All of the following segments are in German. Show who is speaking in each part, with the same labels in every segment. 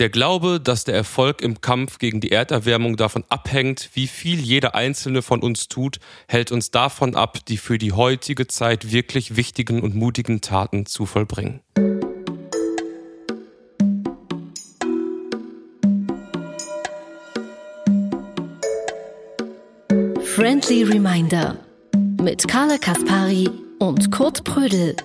Speaker 1: Der Glaube, dass der Erfolg im Kampf gegen die Erderwärmung davon abhängt, wie viel jeder einzelne von uns tut, hält uns davon ab, die für die heutige Zeit wirklich wichtigen und mutigen Taten zu vollbringen.
Speaker 2: Friendly Reminder mit Carla Kaspari und Kurt Prödel.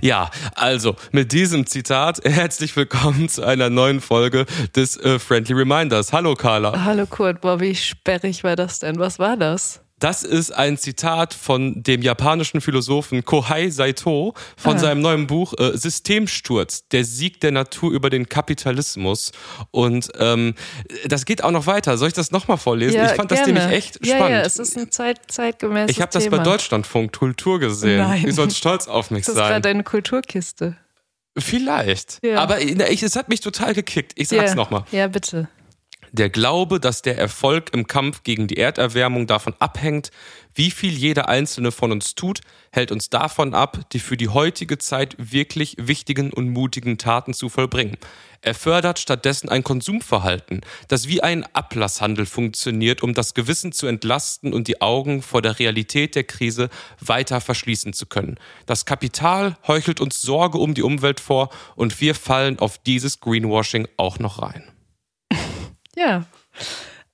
Speaker 1: Ja, also mit diesem Zitat herzlich willkommen zu einer neuen Folge des äh, Friendly Reminders. Hallo Carla.
Speaker 3: Hallo Kurt, boah, wie sperrig war das denn? Was war das?
Speaker 1: Das ist ein Zitat von dem japanischen Philosophen Kohei Saito von ah. seinem neuen Buch äh, Systemsturz, der Sieg der Natur über den Kapitalismus. Und ähm, das geht auch noch weiter. Soll ich das nochmal vorlesen?
Speaker 3: Ja,
Speaker 1: ich fand
Speaker 3: gerne.
Speaker 1: das nämlich echt
Speaker 3: ja,
Speaker 1: spannend.
Speaker 3: Ja, es ist ein Zeit, zeitgemäßes
Speaker 1: Ich habe das bei Deutschlandfunk Kultur gesehen.
Speaker 3: Nein.
Speaker 1: Du sollst stolz auf mich
Speaker 3: das
Speaker 1: sein.
Speaker 3: Das ist gerade deine Kulturkiste.
Speaker 1: Vielleicht.
Speaker 3: Ja.
Speaker 1: Aber ich, es hat mich total gekickt. Ich sag's
Speaker 3: ja.
Speaker 1: nochmal.
Speaker 3: Ja, bitte.
Speaker 1: Der Glaube, dass der Erfolg im Kampf gegen die Erderwärmung davon abhängt, wie viel jeder einzelne von uns tut, hält uns davon ab, die für die heutige Zeit wirklich wichtigen und mutigen Taten zu vollbringen. Er fördert stattdessen ein Konsumverhalten, das wie ein Ablasshandel funktioniert, um das Gewissen zu entlasten und die Augen vor der Realität der Krise weiter verschließen zu können. Das Kapital heuchelt uns Sorge um die Umwelt vor und wir fallen auf dieses Greenwashing auch noch rein.
Speaker 3: Ja.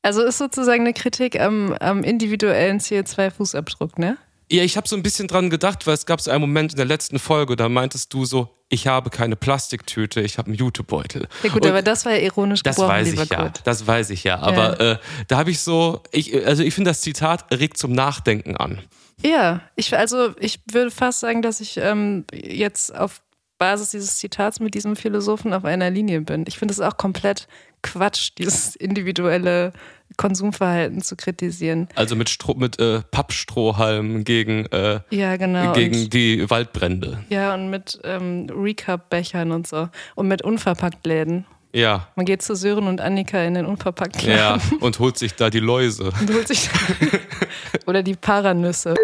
Speaker 3: Also ist sozusagen eine Kritik am, am individuellen CO2-Fußabdruck, ne?
Speaker 1: Ja, ich habe so ein bisschen dran gedacht, weil es gab so einen Moment in der letzten Folge, da meintest du so, ich habe keine Plastiktüte, ich habe einen Jutebeutel.
Speaker 3: Ja gut,
Speaker 1: Und
Speaker 3: aber das war ja ironisch
Speaker 1: das
Speaker 3: gebrochen,
Speaker 1: weiß ich
Speaker 3: lieber
Speaker 1: ja,
Speaker 3: Kurt.
Speaker 1: das weiß ich ja. Aber Äh, da habe ich so, ich, also ich finde das Zitat regt zum Nachdenken an.
Speaker 3: Ja, ich, also ich würde fast sagen, dass ich ähm, jetzt auf Basis dieses Zitats mit diesem Philosophen auf einer Linie bin. Ich finde es auch komplett Quatsch, dieses individuelle Konsumverhalten zu kritisieren.
Speaker 1: Also mit, Stroh, mit äh, Pappstrohhalmen gegen, äh,
Speaker 3: ja, genau.
Speaker 1: gegen
Speaker 3: und,
Speaker 1: die Waldbrände.
Speaker 3: Ja, und mit ähm, Recap-Bechern und so. Und mit Unverpacktläden.
Speaker 1: Ja.
Speaker 3: Man geht zu Sören und Annika in den Unverpacktladen.
Speaker 1: Ja, und holt sich da die Läuse.
Speaker 3: Und holt sich Oder die Paranüsse.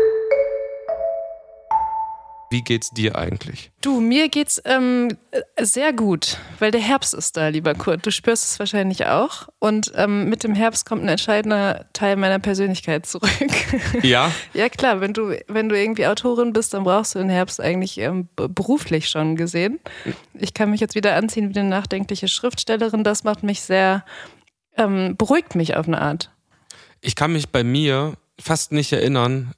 Speaker 1: Wie geht's dir eigentlich?
Speaker 3: Du, mir geht's ähm, sehr gut, weil der Herbst ist da, lieber Kurt. Du spürst es wahrscheinlich auch. Und ähm, mit dem Herbst kommt ein entscheidender Teil meiner Persönlichkeit zurück.
Speaker 1: Ja?
Speaker 3: ja, klar, wenn du, wenn du irgendwie Autorin bist, dann brauchst du den Herbst eigentlich ähm, beruflich schon gesehen. Ich kann mich jetzt wieder anziehen wie eine nachdenkliche Schriftstellerin. Das macht mich sehr, ähm, beruhigt mich auf eine Art.
Speaker 1: Ich kann mich bei mir fast nicht erinnern,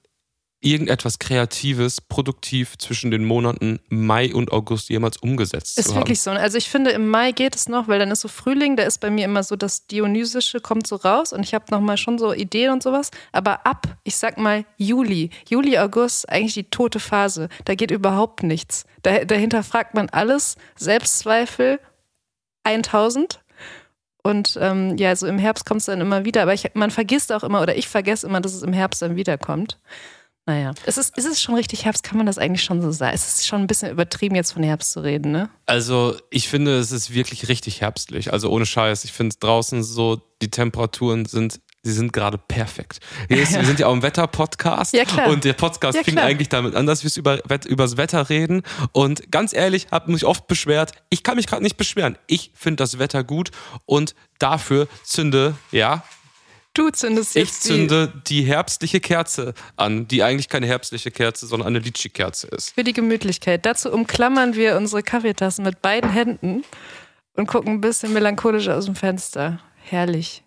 Speaker 1: irgendetwas Kreatives, produktiv zwischen den Monaten Mai und August jemals umgesetzt
Speaker 3: ist
Speaker 1: zu haben.
Speaker 3: Ist wirklich so. Also ich finde, im Mai geht es noch, weil dann ist so Frühling, da ist bei mir immer so das Dionysische kommt so raus und ich habe nochmal schon so Ideen und sowas. Aber ab, ich sag mal, Juli, Juli, August, eigentlich die tote Phase. Da geht überhaupt nichts. Da, dahinter fragt man alles, Selbstzweifel 1000. Und ähm, ja, so im Herbst kommt es dann immer wieder. Aber ich, man vergisst auch immer, oder ich vergesse immer, dass es im Herbst dann wiederkommt. Naja, ist es, ist es schon richtig Herbst? Kann man das eigentlich schon so sagen? Es ist schon ein bisschen übertrieben, jetzt von Herbst zu reden, ne?
Speaker 1: Also, ich finde, es ist wirklich richtig herbstlich. Also, ohne Scheiß. Ich finde draußen so, die Temperaturen sind Sie sind gerade perfekt. Ist, wir sind ja auch im Wetter-Podcast.
Speaker 3: Ja, klar.
Speaker 1: Und der Podcast
Speaker 3: Ja,
Speaker 1: fing eigentlich damit an, dass wir über, übers Wetter reden. Und ganz ehrlich, habe mich oft beschwert. Ich kann mich gerade nicht beschweren. Ich finde das Wetter gut und dafür zünde, ja,
Speaker 3: Du zündest
Speaker 1: ich
Speaker 3: jetzt
Speaker 1: zünde die herbstliche Kerze an, die eigentlich keine herbstliche Kerze, sondern eine Litschi-Kerze ist.
Speaker 3: die, für die Gemütlichkeit. Dazu umklammern wir unsere Kaffeetassen mit beiden Händen und gucken ein bisschen melancholisch aus dem Fenster. Herrlich.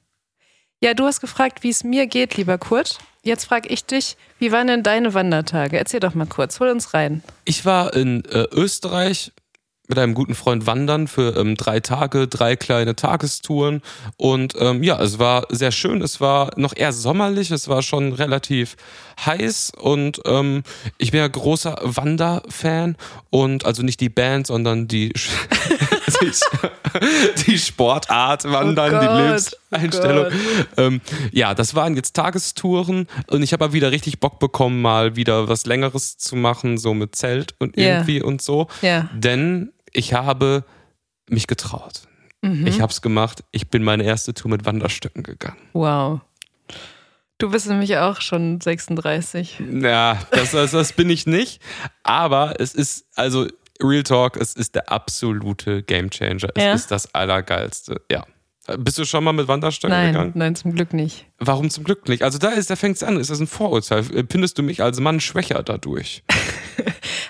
Speaker 3: Ja, du hast gefragt, wie es mir geht, lieber Kurt. Jetzt frage ich dich, wie waren denn deine Wandertage? Erzähl doch mal kurz, hol uns rein.
Speaker 1: Ich war in äh, Österreich mit einem guten Freund wandern für ähm, drei Tage, drei kleine Tagestouren. Und ähm, ja, es war sehr schön. Es war noch eher sommerlich. Es war schon relativ heiß. Und ähm, ich bin ja großer Wanderfan. Und also nicht die Band, sondern die, die, die Sportart Wandern,
Speaker 3: Oh
Speaker 1: die Lebenseinstellung.
Speaker 3: oh
Speaker 1: ähm, ja, das waren jetzt Tagestouren. Und ich habe aber wieder richtig Bock bekommen, mal wieder was Längeres zu machen, so mit Zelt und irgendwie und so.
Speaker 3: Ja.
Speaker 1: Denn ich habe mich getraut.
Speaker 3: Mhm.
Speaker 1: Ich habe es gemacht. Ich bin meine erste Tour mit Wanderstöcken gegangen.
Speaker 3: Wow. Du bist nämlich auch schon 36.
Speaker 1: Ja, das, das, das bin ich nicht. Aber es ist, also Real Talk, es ist der absolute Gamechanger. Es
Speaker 3: Ja.
Speaker 1: ist das Allergeilste. Ja. Bist du schon mal mit Wanderstöcken
Speaker 3: Nein,
Speaker 1: gegangen?
Speaker 3: nein, zum Glück nicht.
Speaker 1: Warum zum Glück nicht? Also da ist, da fängt es an. Ist das ein Vorurteil? Findest du mich als Mann schwächer dadurch?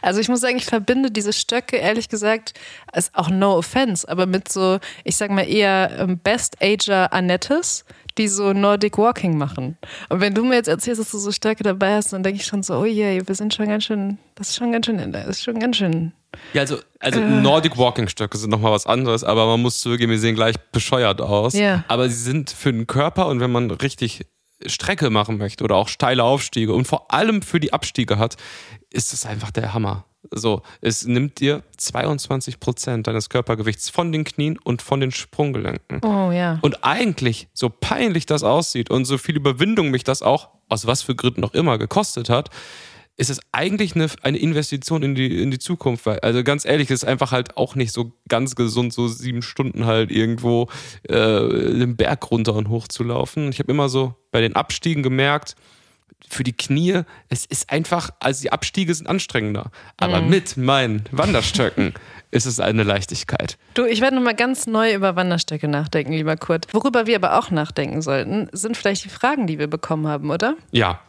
Speaker 3: Also ich muss sagen, ich verbinde diese Stöcke, ehrlich gesagt, ist auch no offense, aber mit so, ich sag mal eher ähm, Best Ager Annettes, die so Nordic Walking machen. Und wenn du mir jetzt erzählst, dass du so Stöcke dabei hast, dann denke ich schon so, oh je, wir sind schon ganz schön, das ist schon ganz schön, das ist schon ganz schön.
Speaker 1: Ja, also, also
Speaker 3: Äh.
Speaker 1: Nordic Walking Stöcke sind nochmal was anderes, aber man muss zugeben, die sehen gleich bescheuert aus.
Speaker 3: Ja.
Speaker 1: Aber sie sind für den Körper und wenn man richtig Strecke machen möchte oder auch steile Aufstiege und vor allem für die Abstiege hat, ist es einfach der Hammer. So, es nimmt dir 22 Prozent deines Körpergewichts von den Knien und von den Sprunggelenken.
Speaker 3: Oh ja.
Speaker 1: Und eigentlich, so peinlich das aussieht und so viel Überwindung mich das auch, aus was für Gründen auch immer, gekostet hat, ist es eigentlich eine, eine Investition in die, in die Zukunft. Weil, also ganz ehrlich, es ist einfach halt auch nicht so ganz gesund, so sieben Stunden halt irgendwo äh, den Berg runter und hoch zu laufen. Ich habe immer so bei den Abstiegen gemerkt, für die Knie, es ist einfach, also die Abstiege sind anstrengender. Aber mit meinen Wanderstöcken ist es eine Leichtigkeit.
Speaker 3: Du, ich werde nochmal ganz neu über Wanderstöcke nachdenken, lieber Kurt. Worüber wir aber auch nachdenken sollten, sind vielleicht die Fragen, die wir bekommen haben, oder?
Speaker 1: Ja,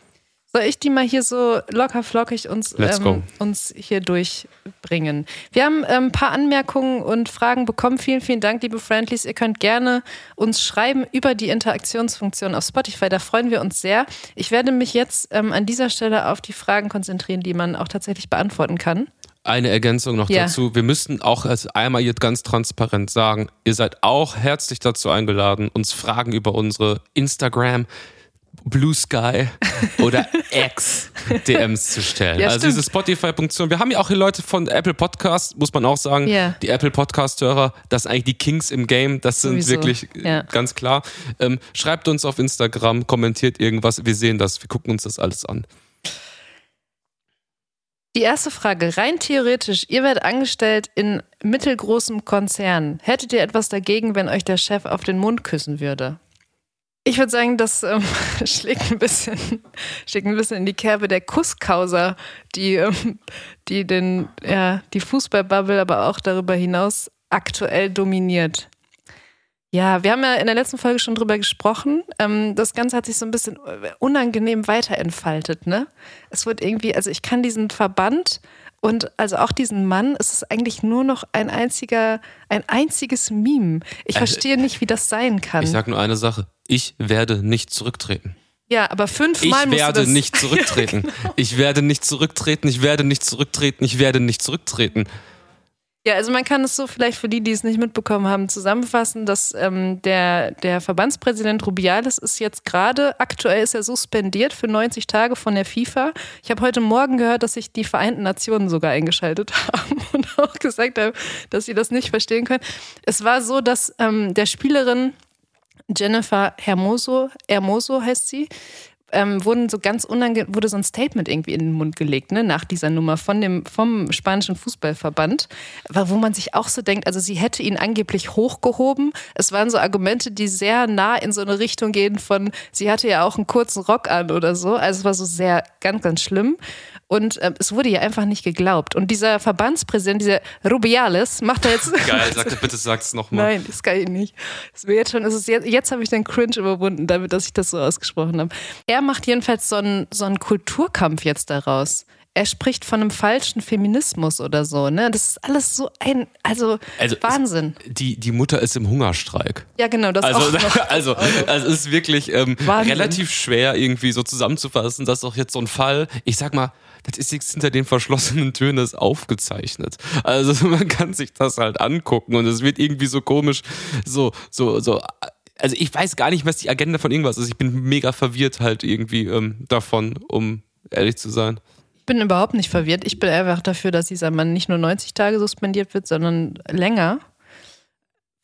Speaker 3: Soll ich die mal hier so locker flockig uns, ähm, uns hier durchbringen? Wir haben ähm, ein paar Anmerkungen und Fragen bekommen. Vielen, vielen Dank, liebe Friendlies. Ihr könnt gerne uns schreiben über die Interaktionsfunktion auf Spotify. Da freuen wir uns sehr. Ich werde mich jetzt ähm, an dieser Stelle auf die Fragen konzentrieren, die man auch tatsächlich beantworten kann.
Speaker 1: Eine Ergänzung noch
Speaker 3: Ja.
Speaker 1: dazu. Wir müssten auch als einmal jetzt ganz transparent sagen, ihr seid auch herzlich dazu eingeladen, uns Fragen über unsere Instagram, Blue Sky oder X DMs zu stellen.
Speaker 3: Ja,
Speaker 1: also
Speaker 3: stimmt.
Speaker 1: diese Spotify-Funktion. Wir haben ja auch hier Leute von Apple Podcast, muss man auch sagen.
Speaker 3: Ja.
Speaker 1: Die Apple Podcast-Hörer, das sind eigentlich die Kings im Game. Das sind
Speaker 3: Sowieso.
Speaker 1: wirklich äh,
Speaker 3: Ja.
Speaker 1: ganz klar. Ähm, schreibt uns auf Instagram, kommentiert irgendwas. Wir sehen das, wir gucken uns das alles an.
Speaker 3: Die erste Frage, rein theoretisch, ihr werdet angestellt in mittelgroßem Konzern. Hättet ihr etwas dagegen, wenn euch der Chef auf den Mund küssen würde? Ich würde sagen, das ähm, schlägt, ein bisschen, schlägt ein bisschen in die Kerbe der Kusskausa, die, ähm, die den, ja, die Fußballbubble, aber auch darüber hinaus aktuell dominiert. Ja, wir haben ja in der letzten Folge schon drüber gesprochen. Ähm, das Ganze hat sich so ein bisschen unangenehm weiterentfaltet, ne? Es wird irgendwie, also ich kann diesen Verband und also auch diesen Mann, es ist eigentlich nur noch ein einziger, ein einziges Meme. Ich
Speaker 1: Also,
Speaker 3: verstehe nicht, wie das sein kann.
Speaker 1: Ich sag nur eine Sache. Ich werde nicht zurücktreten.
Speaker 3: ja, aber
Speaker 1: Ich
Speaker 3: fünfmal musst du
Speaker 1: werde
Speaker 3: das
Speaker 1: nicht zurücktreten. Ich werde nicht zurücktreten. Ich werde nicht zurücktreten. Ich werde nicht zurücktreten.
Speaker 3: Ja, also man kann es so vielleicht für die, die es nicht mitbekommen haben, zusammenfassen, dass ähm, der, der Verbandspräsident Rubiales ist jetzt gerade, aktuell ist er suspendiert für 90 Tage von der FIFA. Ich habe heute Morgen gehört, dass sich die Vereinten Nationen sogar eingeschaltet haben und auch gesagt haben, dass sie das nicht verstehen können. Es war so, dass ähm, der Spielerin Jennifer Hermoso, Hermoso heißt sie, ähm, wurden so ganz unange wurde so ein Statement irgendwie in den Mund gelegt, ne, nach dieser Nummer von dem, vom spanischen Fußballverband, wo man sich auch so denkt, also sie hätte ihn angeblich hochgehoben. Es waren so Argumente, die sehr nah in so eine Richtung gehen von, sie hatte ja auch einen kurzen Rock an oder so. Also es war so sehr, ganz, ganz schlimm. Und ähm, es wurde ihr einfach nicht geglaubt. Und dieser Verbandspräsident, dieser Rubiales, macht da jetzt.
Speaker 1: Geil, sag, bitte sag's nochmal.
Speaker 3: Nein, das kann ich nicht. Das mir jetzt schon, ist jetzt, jetzt habe ich den Cringe überwunden, damit, dass ich das so ausgesprochen habe. Er macht jedenfalls so einen, so einen Kulturkampf jetzt daraus. Er spricht von einem falschen Feminismus oder so, ne? Das ist alles so ein, also,
Speaker 1: Also,
Speaker 3: Wahnsinn.
Speaker 1: Die, die Mutter ist im Hungerstreik.
Speaker 3: Ja, genau, das
Speaker 1: Also,
Speaker 3: auch noch.
Speaker 1: also, also es ist wirklich ähm, relativ schwer irgendwie so zusammenzufassen. Das ist doch jetzt so ein Fall. Ich sag mal, das ist jetzt hinter den verschlossenen Türen das aufgezeichnet. Also man kann sich das halt angucken und es wird irgendwie so komisch, so, so, so. Also ich weiß gar nicht, was die Agenda von irgendwas ist. Ich bin mega verwirrt halt irgendwie ähm, davon, um ehrlich zu sein.
Speaker 3: Ich bin überhaupt nicht verwirrt. Ich bin einfach dafür, dass dieser Mann nicht nur 90 Tage suspendiert wird, sondern länger.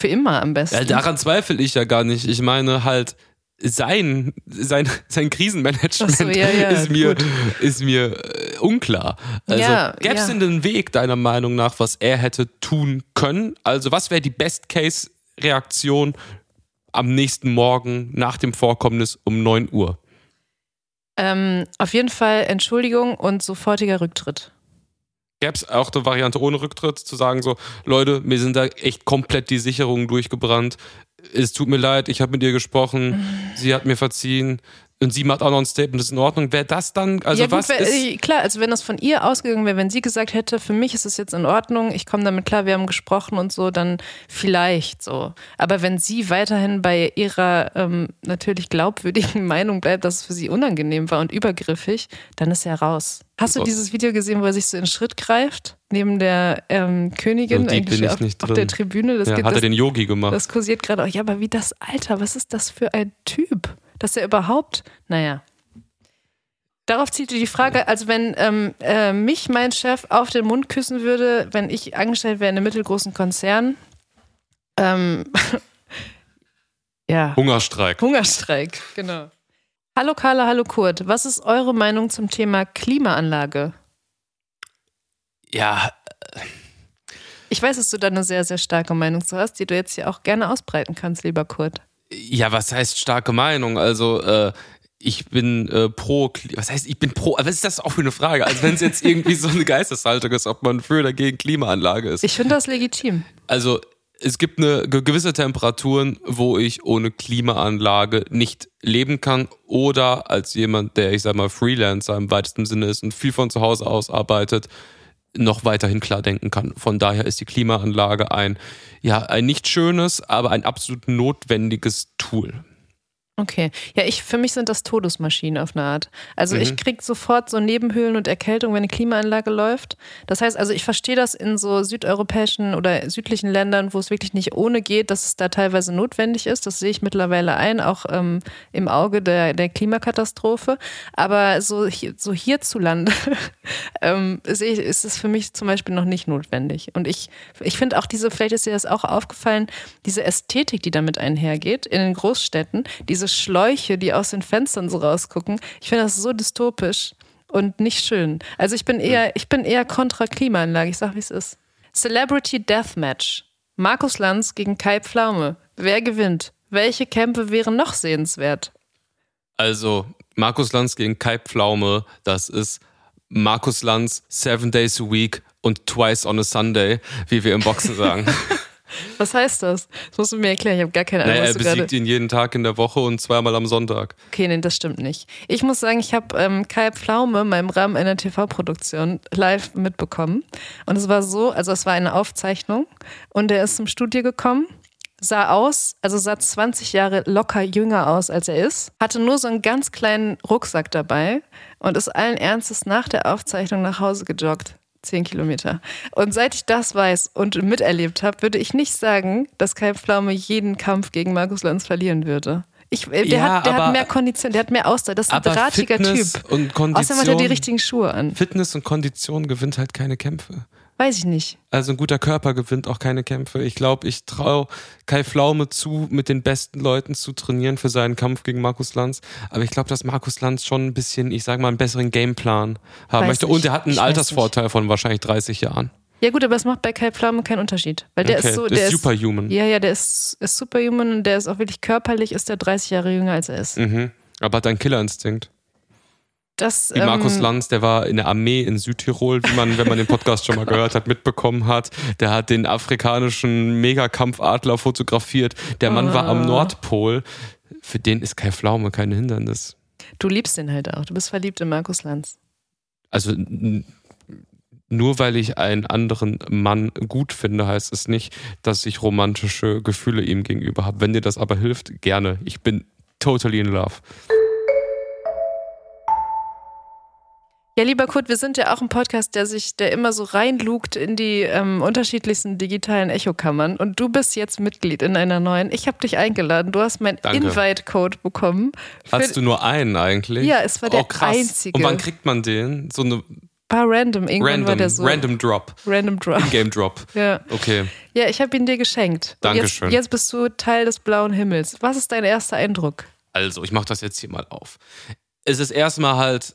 Speaker 3: Für immer am besten.
Speaker 1: Ja, daran zweifle ich ja gar nicht. Ich meine halt, sein, sein, sein Krisenmanagement
Speaker 3: so, ja, ja,
Speaker 1: ist mir,
Speaker 3: gut.
Speaker 1: ist mir äh, unklar. Also
Speaker 3: Ja,
Speaker 1: gäbe es denn einen Weg, deiner Meinung nach, was er hätte tun können? Also was wäre die Best-Case-Reaktion am nächsten Morgen nach dem Vorkommnis um 9 Uhr?
Speaker 3: Ähm, auf jeden Fall Entschuldigung und sofortiger Rücktritt.
Speaker 1: Gäbe es auch eine Variante ohne Rücktritt, zu sagen so, Leute, mir sind da echt komplett die Sicherungen durchgebrannt. Es tut mir leid, ich habe mit ihr gesprochen, sie hat mir verziehen und sie macht auch noch ein Statement, das ist in Ordnung. Wäre das dann, also
Speaker 3: ja, gut,
Speaker 1: was
Speaker 3: wär-
Speaker 1: ist...
Speaker 3: äh, klar, also wenn das von ihr ausgegangen wäre, wenn sie gesagt hätte, für mich ist es jetzt in Ordnung, ich komme damit klar, wir haben gesprochen und so, dann vielleicht so. Aber wenn sie weiterhin bei ihrer ähm, natürlich glaubwürdigen Meinung bleibt, dass es für sie unangenehm war und übergriffig, dann ist er raus. Hast du
Speaker 1: So.
Speaker 3: dieses Video gesehen, wo er sich so in Schritt greift? Neben der ähm, Königin
Speaker 1: So deep
Speaker 3: eigentlich auf,
Speaker 1: nicht
Speaker 3: auf der Tribüne. Das,
Speaker 1: ja,
Speaker 3: geht,
Speaker 1: hat er
Speaker 3: das,
Speaker 1: den Yogi gemacht.
Speaker 3: das kursiert gerade auch. Ja, aber wie das Alter, was ist das für ein Typ? Dass er überhaupt, naja. Darauf zieht die Frage, also wenn ähm, äh, mich mein Chef auf den Mund küssen würde, wenn ich angestellt wäre in einem mittelgroßen Konzern, ähm, ja,
Speaker 1: Hungerstreik.
Speaker 3: Hungerstreik, genau. Hallo Carla, hallo Kurt. Was ist eure Meinung zum Thema Klimaanlage?
Speaker 1: Ja,
Speaker 3: Ich weiß, dass du da eine sehr, sehr starke Meinung zu hast, die du jetzt hier auch gerne ausbreiten kannst, lieber Kurt.
Speaker 1: Ja, was heißt starke Meinung? Also, äh, ich bin äh, pro, was heißt, ich bin pro, was ist das auch für eine Frage? Also, wenn es jetzt irgendwie so eine Geisteshaltung ist, ob man für oder gegen Klimaanlage ist.
Speaker 3: Ich finde das legitim.
Speaker 1: Also, es gibt eine ge- gewisse Temperaturen, wo ich ohne Klimaanlage nicht leben kann oder als jemand, der, ich sag mal, Freelancer im weitesten Sinne ist und viel von zu Hause aus arbeitet, noch weiterhin klar denken kann. Von daher ist die Klimaanlage ein, ja, ein nicht schönes, aber ein absolut notwendiges Tool.
Speaker 3: Okay. Ja, ich, für mich sind das Todesmaschinen auf eine Art. Also ich krieg sofort so Nebenhöhlen und Erkältung, wenn eine Klimaanlage läuft. Das heißt, also ich verstehe das in so südeuropäischen oder südlichen Ländern, wo es wirklich nicht ohne geht, dass es da teilweise notwendig ist. Das sehe ich mittlerweile ein, auch ähm, im Auge der, der Klimakatastrophe. Aber so, hier, so hierzulande ähm, sehe ich, ist es für mich zum Beispiel noch nicht notwendig. Und ich, ich finde auch diese, vielleicht ist dir das auch aufgefallen, diese Ästhetik, die damit einhergeht, in den Großstädten, diese Schläuche, die aus den Fenstern so rausgucken, ich finde das so dystopisch und nicht schön. Also ich bin eher, ich bin eher kontra Klimaanlage, ich sag, wie es ist. Celebrity Deathmatch. Markus Lanz gegen Kai Pflaume. Wer gewinnt? Welche Kämpfe wären noch sehenswert?
Speaker 1: Also, Markus Lanz gegen Kai Pflaume, das ist Markus Lanz seven days a week und twice on a Sunday, wie wir im Boxen sagen.
Speaker 3: Was heißt das? Das musst du mir erklären. Ich habe gar keine Ahnung,
Speaker 1: naja, er besiegt ihn jeden Tag in der Woche und zweimal am Sonntag.
Speaker 3: Okay, nee, das stimmt nicht. Ich muss sagen, ich habe ähm, Kai Pflaume mal im Rahmen einer TV-Produktion live mitbekommen. Und es war so, also es war eine Aufzeichnung und er ist zum Studio gekommen, sah aus, also sah 20 Jahre locker jünger aus, als er ist, hatte nur so einen ganz kleinen Rucksack dabei und ist allen Ernstes nach der Aufzeichnung nach Hause gejoggt. Zehn Kilometer. Und seit ich das weiß und miterlebt habe, würde ich nicht sagen, dass Kai Pflaume jeden Kampf gegen Markus Lanz verlieren würde. Ich, äh, der,
Speaker 1: Ja,
Speaker 3: hat, der
Speaker 1: aber-
Speaker 3: hat mehr Kondition, der hat mehr Ausdauer. Das ist ein drahtiger
Speaker 1: Fitness
Speaker 3: Typ.
Speaker 1: und
Speaker 3: Außerdem hat er die richtigen Schuhe an.
Speaker 1: Fitness und Kondition gewinnt halt keine Kämpfe.
Speaker 3: Weiß ich nicht.
Speaker 1: Also ein guter Körper gewinnt auch keine Kämpfe. Ich glaube, ich traue Kai Pflaume zu, mit den besten Leuten zu trainieren für seinen Kampf gegen Markus Lanz. Aber ich glaube, dass Markus Lanz schon ein bisschen, ich sage mal, einen besseren Gameplan haben
Speaker 3: Weiß
Speaker 1: möchte.
Speaker 3: nicht.
Speaker 1: Und er hat einen
Speaker 3: Ich
Speaker 1: Altersvorteil von wahrscheinlich 30 Jahren.
Speaker 3: Ja gut, aber es macht bei Kai Pflaume keinen Unterschied. Weil der
Speaker 1: Okay,
Speaker 3: ist so,
Speaker 1: der ist superhuman.
Speaker 3: Ja, ja, der ist, ist superhuman und der ist auch wirklich körperlich, ist der 30 Jahre jünger als er ist.
Speaker 1: Mhm. Aber hat einen Killerinstinkt.
Speaker 3: Das,
Speaker 1: Wie Markus
Speaker 3: ähm,
Speaker 1: Lanz, der war in der Armee in Südtirol, wie man, wenn man den Podcast schon mal gehört hat, mitbekommen hat. Der hat den afrikanischen Megakampfadler fotografiert. Der Mann war
Speaker 3: Ah.
Speaker 1: am Nordpol. Für den ist Kai Pflaume kein Hindernis.
Speaker 3: Du liebst den halt auch. Du bist verliebt in Markus Lanz.
Speaker 1: Also nur weil ich einen anderen Mann gut finde, heißt es nicht, dass ich romantische Gefühle ihm gegenüber habe. Wenn dir das aber hilft, gerne. Ich bin totally in love.
Speaker 3: Ja, lieber Kurt, wir sind ja auch ein Podcast, der sich, der immer so reinlugt in die ähm, unterschiedlichsten digitalen Echokammern. Und du bist jetzt Mitglied in einer neuen. Ich habe dich eingeladen. Du hast meinen
Speaker 1: Danke.
Speaker 3: Invite-Code bekommen.
Speaker 1: Hast du nur einen eigentlich?
Speaker 3: Ja, es war der
Speaker 1: oh, krass.
Speaker 3: einzige.
Speaker 1: Und wann kriegt man den? So eine
Speaker 3: war random. Irgendwann
Speaker 1: random,
Speaker 3: war der so.
Speaker 1: random Drop.
Speaker 3: Random Drop.
Speaker 1: Game Drop.
Speaker 3: Ja,
Speaker 1: Okay.
Speaker 3: ja ich habe ihn dir geschenkt.
Speaker 1: Dankeschön.
Speaker 3: Jetzt, jetzt bist du Teil des blauen Himmels. Was ist dein erster Eindruck?
Speaker 1: Also, ich mache das jetzt hier mal auf. Es ist erstmal halt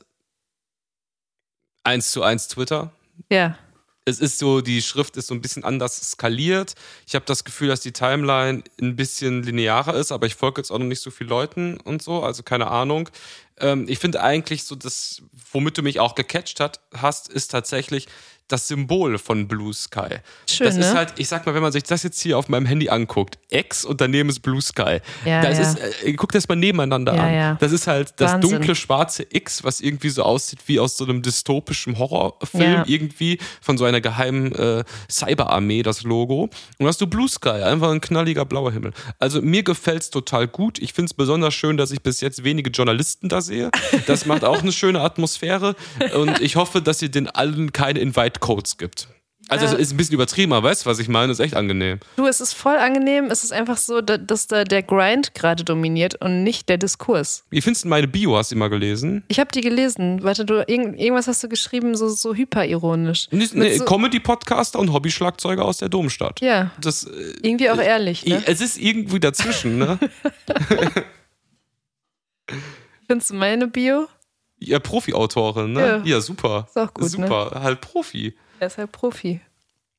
Speaker 1: eins zu eins Twitter.
Speaker 3: Ja.
Speaker 1: Es ist so, die Schrift ist so ein bisschen anders skaliert. Ich habe das Gefühl, dass die Timeline ein bisschen linearer ist, aber ich folge jetzt auch noch nicht so vielen Leuten und so, also keine Ahnung. Ähm, ich finde eigentlich so, das, womit du mich auch gecatcht hat, hast, ist tatsächlich das Symbol von Blue Sky.
Speaker 3: Schön,
Speaker 1: das ist
Speaker 3: ne?
Speaker 1: halt, ich sag mal, wenn man sich das jetzt hier auf meinem Handy anguckt, X und daneben ist Blue Sky.
Speaker 3: Ja,
Speaker 1: das
Speaker 3: ja.
Speaker 1: ist, äh, guck das mal nebeneinander
Speaker 3: Ja,
Speaker 1: an.
Speaker 3: ja.
Speaker 1: Das ist halt das
Speaker 3: Wahnsinn.
Speaker 1: dunkle schwarze X, was irgendwie so aussieht wie aus so einem dystopischen Horrorfilm irgendwie von so einer geheimen äh, Cyberarmee, das Logo. Und hast du Blue Sky, einfach ein knalliger blauer Himmel. Also mir gefällt's total gut. Ich find's besonders schön, dass ich bis jetzt wenige Journalisten da sehe. Das macht auch eine schöne Atmosphäre. Und ich hoffe, dass ihr den allen keine Invite-Codes gibt. Also
Speaker 3: Ja.
Speaker 1: das ist ein bisschen übertrieben, aber weißt du, was ich meine? Das ist echt angenehm.
Speaker 3: Du, es ist voll angenehm. Es ist einfach so, da- dass da der Grind gerade dominiert und nicht der Diskurs.
Speaker 1: Wie findest du meine Bio? Hast du die mal gelesen?
Speaker 3: Ich habe die gelesen. Warte, du irgend, irgendwas hast du geschrieben, so, so hyperironisch.
Speaker 1: Nee, nee,
Speaker 3: so,
Speaker 1: Comedy-Podcaster und Hobbyschlagzeuger aus der Domstadt.
Speaker 3: ja,
Speaker 1: Das, äh,
Speaker 3: irgendwie auch ehrlich. Ne?
Speaker 1: Es ist irgendwie dazwischen, ne?
Speaker 3: Findest du meine Bio?
Speaker 1: Ja, Profi-Autorin, ne?
Speaker 3: Ja.
Speaker 1: Ja, super.
Speaker 3: Ist auch gut, ne?
Speaker 1: Super, halt Profi.
Speaker 3: Er ist halt Profi.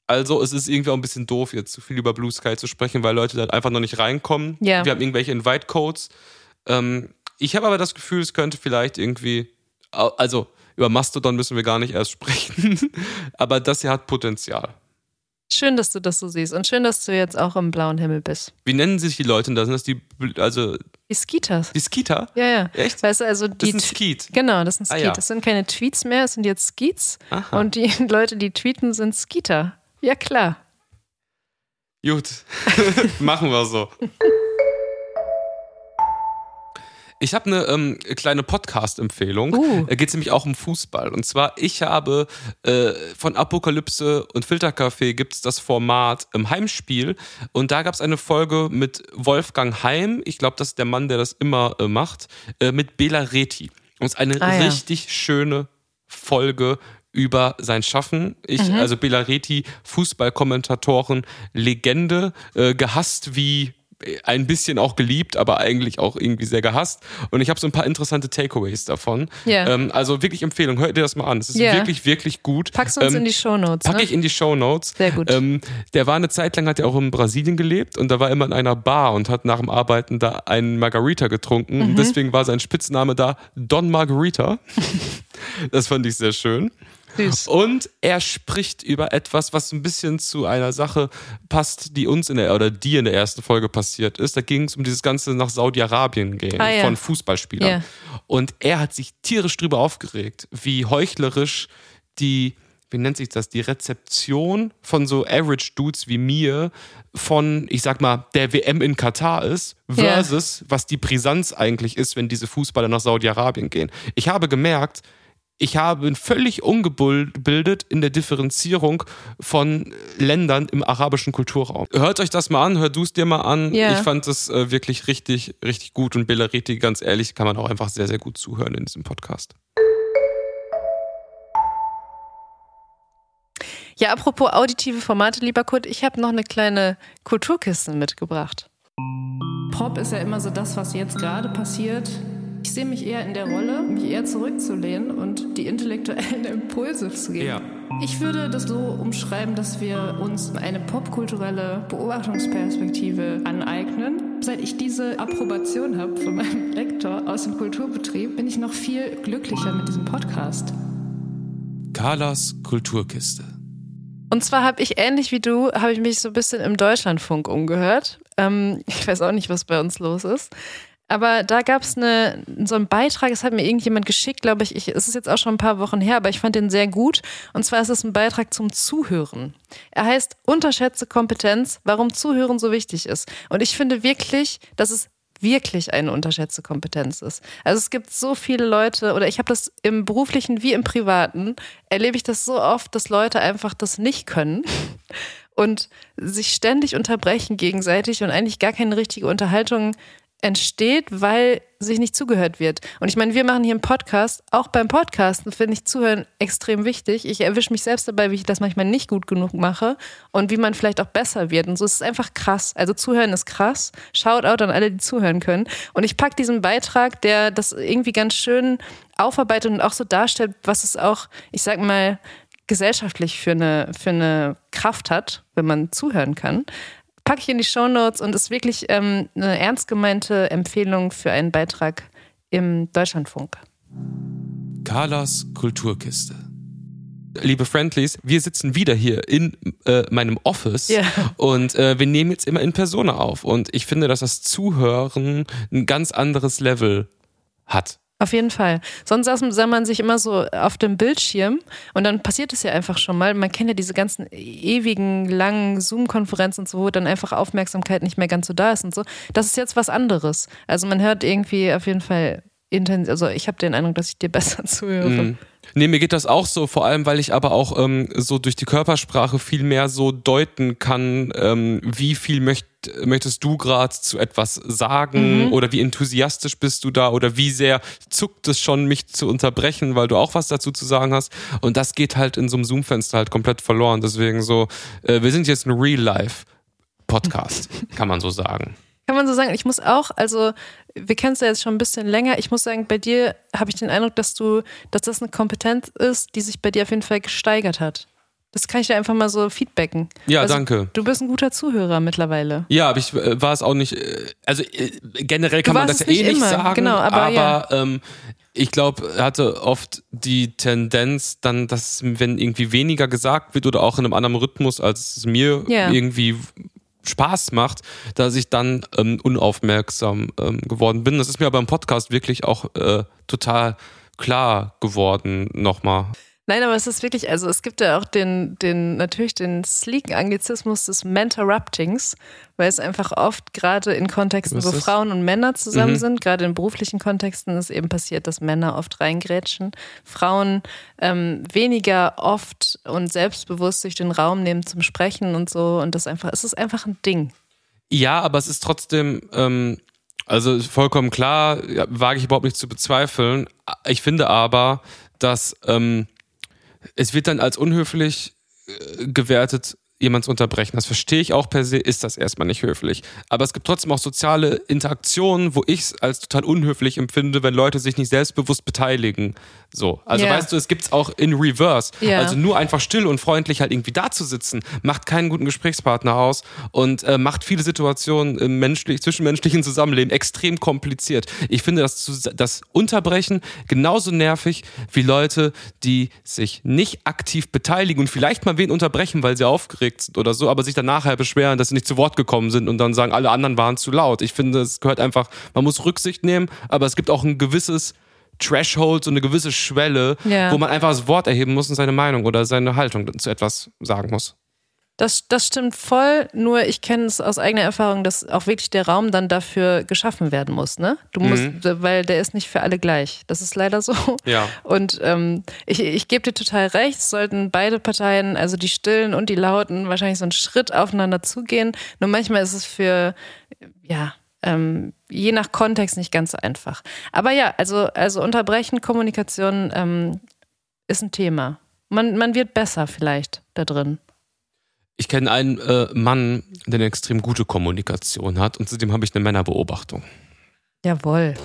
Speaker 1: Also es ist irgendwie auch ein bisschen doof, jetzt zu viel über Blue Sky zu sprechen, weil Leute da einfach noch nicht reinkommen.
Speaker 3: Ja.
Speaker 1: Wir haben irgendwelche Invite-Codes. Ähm, ich habe aber das Gefühl, es könnte vielleicht irgendwie, also über Mastodon müssen wir gar nicht erst sprechen, aber das hier hat Potenzial.
Speaker 3: Schön, dass du das so siehst und schön, dass du jetzt auch im blauen Himmel bist.
Speaker 1: Wie nennen sich die Leute da? Sind das die, also
Speaker 3: Die Skeeters.
Speaker 1: die Skeeter?
Speaker 3: Ja, ja.
Speaker 1: Echt?
Speaker 3: Weißt du, also
Speaker 1: Das
Speaker 3: die
Speaker 1: ist ein Skeet.
Speaker 3: Genau, das sind
Speaker 1: Ah,
Speaker 3: Skeet.
Speaker 1: ja.
Speaker 3: Das sind keine Tweets mehr, es sind jetzt Skeets.
Speaker 1: Aha.
Speaker 3: Und die Leute, die tweeten, sind Skeeter. Ja, klar.
Speaker 1: Gut, machen wir so. Ich habe eine ähm, kleine Podcast-Empfehlung.
Speaker 3: Uh.
Speaker 1: Da geht es nämlich auch um Fußball. Und zwar, ich habe äh, von Apokalypse und Filtercafé gibt es das Format im Heimspiel. Und da gab es eine Folge mit Wolfgang Heim. Ich glaube, das ist der Mann, der das immer äh, macht. Äh, mit Bela Reti. Und es ist eine
Speaker 3: Ah, ja.
Speaker 1: richtig schöne Folge über sein Schaffen. Ich,
Speaker 3: Mhm.
Speaker 1: also Bela Reti, Fußballkommentatoren, Legende, äh, gehasst wie ein bisschen auch geliebt, aber eigentlich auch irgendwie sehr gehasst. Und ich habe so ein paar interessante Takeaways davon.
Speaker 3: Ja.
Speaker 1: Ähm, also wirklich Empfehlung, hört dir das mal an. Es ist
Speaker 3: Ja.
Speaker 1: wirklich, wirklich gut.
Speaker 3: Packst du uns
Speaker 1: Ähm,
Speaker 3: in die Shownotes,
Speaker 1: Packe
Speaker 3: ne?
Speaker 1: ich in die Show Notes.
Speaker 3: Sehr gut.
Speaker 1: Ähm, der war eine Zeit lang, hat er auch in Brasilien gelebt und da war immer in einer Bar und hat nach dem Arbeiten da einen Margarita getrunken.
Speaker 3: Mhm.
Speaker 1: Und deswegen war sein Spitzname da Don Margarita. das fand ich sehr schön.
Speaker 3: Süß.
Speaker 1: Und er spricht über etwas, was ein bisschen zu einer Sache passt, die uns in der oder die in der ersten Folge passiert ist. Da ging es um dieses ganze nach Saudi-Arabien gehen
Speaker 3: Ah, ja.
Speaker 1: von Fußballspielern.
Speaker 3: Ja.
Speaker 1: Und er hat sich tierisch drüber aufgeregt, wie heuchlerisch die, wie nennt sich das, die Rezeption von so Average Dudes wie mir von, ich sag mal, der WM in Katar ist, versus was die Brisanz eigentlich ist, wenn diese Fußballer nach Saudi-Arabien gehen. Ich habe gemerkt, ich habe völlig ungebildet in der Differenzierung von Ländern im arabischen Kulturraum. Hört euch das mal an, hört du es dir mal an.
Speaker 3: Ja.
Speaker 1: Ich fand es äh, wirklich richtig, richtig gut und Belariti, ganz ehrlich, kann man auch einfach sehr, sehr gut zuhören in diesem Podcast.
Speaker 3: Ja, apropos auditive Formate, lieber Kurt, ich habe noch eine kleine Kulturkiste mitgebracht. Pop ist ja immer so das, was jetzt gerade passiert. Ich sehe mich eher in der Rolle, mich eher zurückzulehnen und die intellektuellen Impulse zu geben.
Speaker 1: Ja.
Speaker 3: Ich würde das so umschreiben, dass wir uns eine popkulturelle Beobachtungsperspektive aneignen. Seit ich diese Approbation habe von meinem Lektor aus dem Kulturbetrieb, bin ich noch viel glücklicher mit diesem Podcast.
Speaker 1: Carlas Kulturkiste.
Speaker 3: Und zwar habe ich ähnlich wie du, habe ich mich so ein bisschen im Deutschlandfunk umgehört. Ähm, ich weiß auch nicht, was bei uns los ist. Aber da gab es eine, so einen Beitrag, es hat mir irgendjemand geschickt, glaube ich, ich. Es ist jetzt auch schon ein paar Wochen her, aber ich fand den sehr gut. Und zwar ist es ein Beitrag zum Zuhören. Er heißt Unterschätze Kompetenz, warum Zuhören so wichtig ist. Und ich finde wirklich, dass es wirklich eine unterschätzte Kompetenz ist. Also es gibt so viele Leute, oder ich habe das im beruflichen wie im privaten, erlebe ich das so oft, dass Leute einfach das nicht können und sich ständig unterbrechen gegenseitig und eigentlich gar keine richtige Unterhaltung entsteht, weil sich nicht zugehört wird. Und ich meine, wir machen hier einen Podcast. Auch beim Podcasten finde ich Zuhören extrem wichtig. Ich erwische mich selbst dabei, wie ich das manchmal nicht gut genug mache und wie man vielleicht auch besser wird. Und so ist es einfach krass. Also Zuhören ist krass. Shoutout an alle, die zuhören können. Und ich packe diesen Beitrag, der das irgendwie ganz schön aufarbeitet und auch so darstellt, was es auch, ich sag mal, gesellschaftlich für eine, für eine Kraft hat, wenn man zuhören kann packe ich in die Shownotes und ist wirklich ähm, eine ernst gemeinte Empfehlung für einen Beitrag im Deutschlandfunk.
Speaker 1: Carlas Kulturkiste. liebe Friendlies, wir sitzen wieder hier in äh, meinem Office
Speaker 3: Ja.
Speaker 1: und äh, wir nehmen jetzt immer in Persona auf. Und ich finde, dass das Zuhören ein ganz anderes Level hat.
Speaker 3: Auf jeden Fall. Sonst sah man sich immer so auf dem Bildschirm und dann passiert es ja einfach schon mal. Man kennt ja diese ganzen ewigen, langen Zoom-Konferenzen und so, wo dann einfach Aufmerksamkeit nicht mehr ganz so da ist und so. Das ist jetzt was anderes. Also man hört irgendwie auf jeden Fall intensiv, also ich habe den Eindruck, dass ich dir besser zuhöre.
Speaker 1: Mhm. Nee, mir geht das auch so, vor allem, weil ich aber auch ähm, so durch die Körpersprache viel mehr so deuten kann, ähm, wie viel möcht, möchtest du gerade zu etwas sagen oder wie enthusiastisch bist du da oder wie sehr zuckt es schon, mich zu unterbrechen, weil du auch was dazu zu sagen hast. Und das geht halt in so einem Zoom-Fenster halt komplett verloren. Deswegen so, äh, wir sind jetzt ein Real-Life-Podcast, kann man so sagen.
Speaker 3: Kann man so sagen, ich muss auch, also wir kennen es ja jetzt schon ein bisschen länger. Ich muss sagen, bei dir habe ich den Eindruck, dass du, dass das eine Kompetenz ist, die sich bei dir auf jeden Fall gesteigert hat. Das kann ich dir einfach mal so feedbacken.
Speaker 1: Ja,
Speaker 3: Also,
Speaker 1: danke.
Speaker 3: Du bist ein guter Zuhörer mittlerweile.
Speaker 1: Ja, aber ich äh, war es auch nicht. äh, Also äh, generell kann man das ja eh
Speaker 3: nicht immer,
Speaker 1: sagen.
Speaker 3: genau, aber ja.
Speaker 1: ähm, ich glaube, er hatte oft die Tendenz, dann, dass wenn irgendwie weniger gesagt wird oder auch in einem anderen Rhythmus, als es mir
Speaker 3: Ja.
Speaker 1: irgendwie Spaß macht, dass ich dann ähm, unaufmerksam ähm, geworden bin. Das ist mir aber im Podcast wirklich auch äh, total klar geworden nochmal.
Speaker 3: Nein, aber es ist wirklich, also es gibt ja auch den, den natürlich den sleeken Anglizismus des Mentorruptings, weil es einfach oft gerade in Kontexten, wo? Frauen und Männer zusammen
Speaker 1: Mhm.
Speaker 3: sind, gerade in beruflichen Kontexten ist eben passiert, dass Männer oft reingrätschen, Frauen ähm, weniger oft und selbstbewusst sich den Raum nehmen zum Sprechen und so und das einfach, es ist einfach ein Ding.
Speaker 1: Ja, aber es ist trotzdem, ähm, also vollkommen klar, wage ich überhaupt nicht zu bezweifeln. Ich finde aber, dass ähm, es wird dann als unhöflich äh, gewertet, jemand zu unterbrechen. Das verstehe ich auch per se, ist das erstmal nicht höflich. Aber es gibt trotzdem auch soziale Interaktionen, wo ich es als total unhöflich empfinde, wenn Leute sich nicht selbstbewusst beteiligen. So. Also
Speaker 3: Ja.
Speaker 1: weißt du, es gibt's auch in Reverse.
Speaker 3: Ja.
Speaker 1: Also nur einfach still und freundlich halt irgendwie da zu sitzen, macht keinen guten Gesprächspartner aus und äh, macht viele Situationen im menschlich, zwischenmenschlichen Zusammenleben extrem kompliziert. Ich finde das, das Unterbrechen genauso nervig wie Leute, die sich nicht aktiv beteiligen und vielleicht mal wen unterbrechen, weil sie aufgeregt sind oder so, aber sich dann nachher beschweren, dass sie nicht zu Wort gekommen sind und dann sagen, alle anderen waren zu laut. Ich finde, es gehört einfach, man muss Rücksicht nehmen, aber es gibt auch ein gewisses Threshold, so eine gewisse Schwelle,
Speaker 3: Ja.
Speaker 1: wo man einfach das Wort erheben muss und seine Meinung oder seine Haltung zu etwas sagen muss.
Speaker 3: Das, das stimmt voll, nur ich kenne es aus eigener Erfahrung, dass auch wirklich der Raum dann dafür geschaffen werden muss, ne? Du musst, weil der ist nicht für alle gleich. Das ist leider so.
Speaker 1: Ja.
Speaker 3: Und ähm, ich, ich gebe dir total recht, es sollten beide Parteien, also die Stillen und die Lauten, wahrscheinlich so einen Schritt aufeinander zugehen. Nur manchmal ist es für, ja, ähm, je nach Kontext nicht ganz so einfach. Aber ja, also, also Unterbrechen, Kommunikation ähm, ist ein Thema. Man, man wird besser vielleicht da drin.
Speaker 1: Ich kenne einen äh, Mann, der eine extrem gute Kommunikation hat und zudem habe ich eine Männerbeobachtung.
Speaker 3: Jawohl.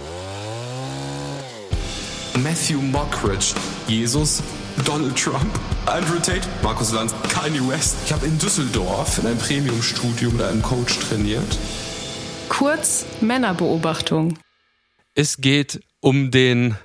Speaker 4: Matthew Mockridge, Jesus, Donald Trump, Andrew Tate, Markus Lanz, Kanye West. Ich habe in Düsseldorf in einem Premium-Studio mit einem Coach trainiert.
Speaker 5: Kurz Männerbeobachtung.
Speaker 1: Es geht um den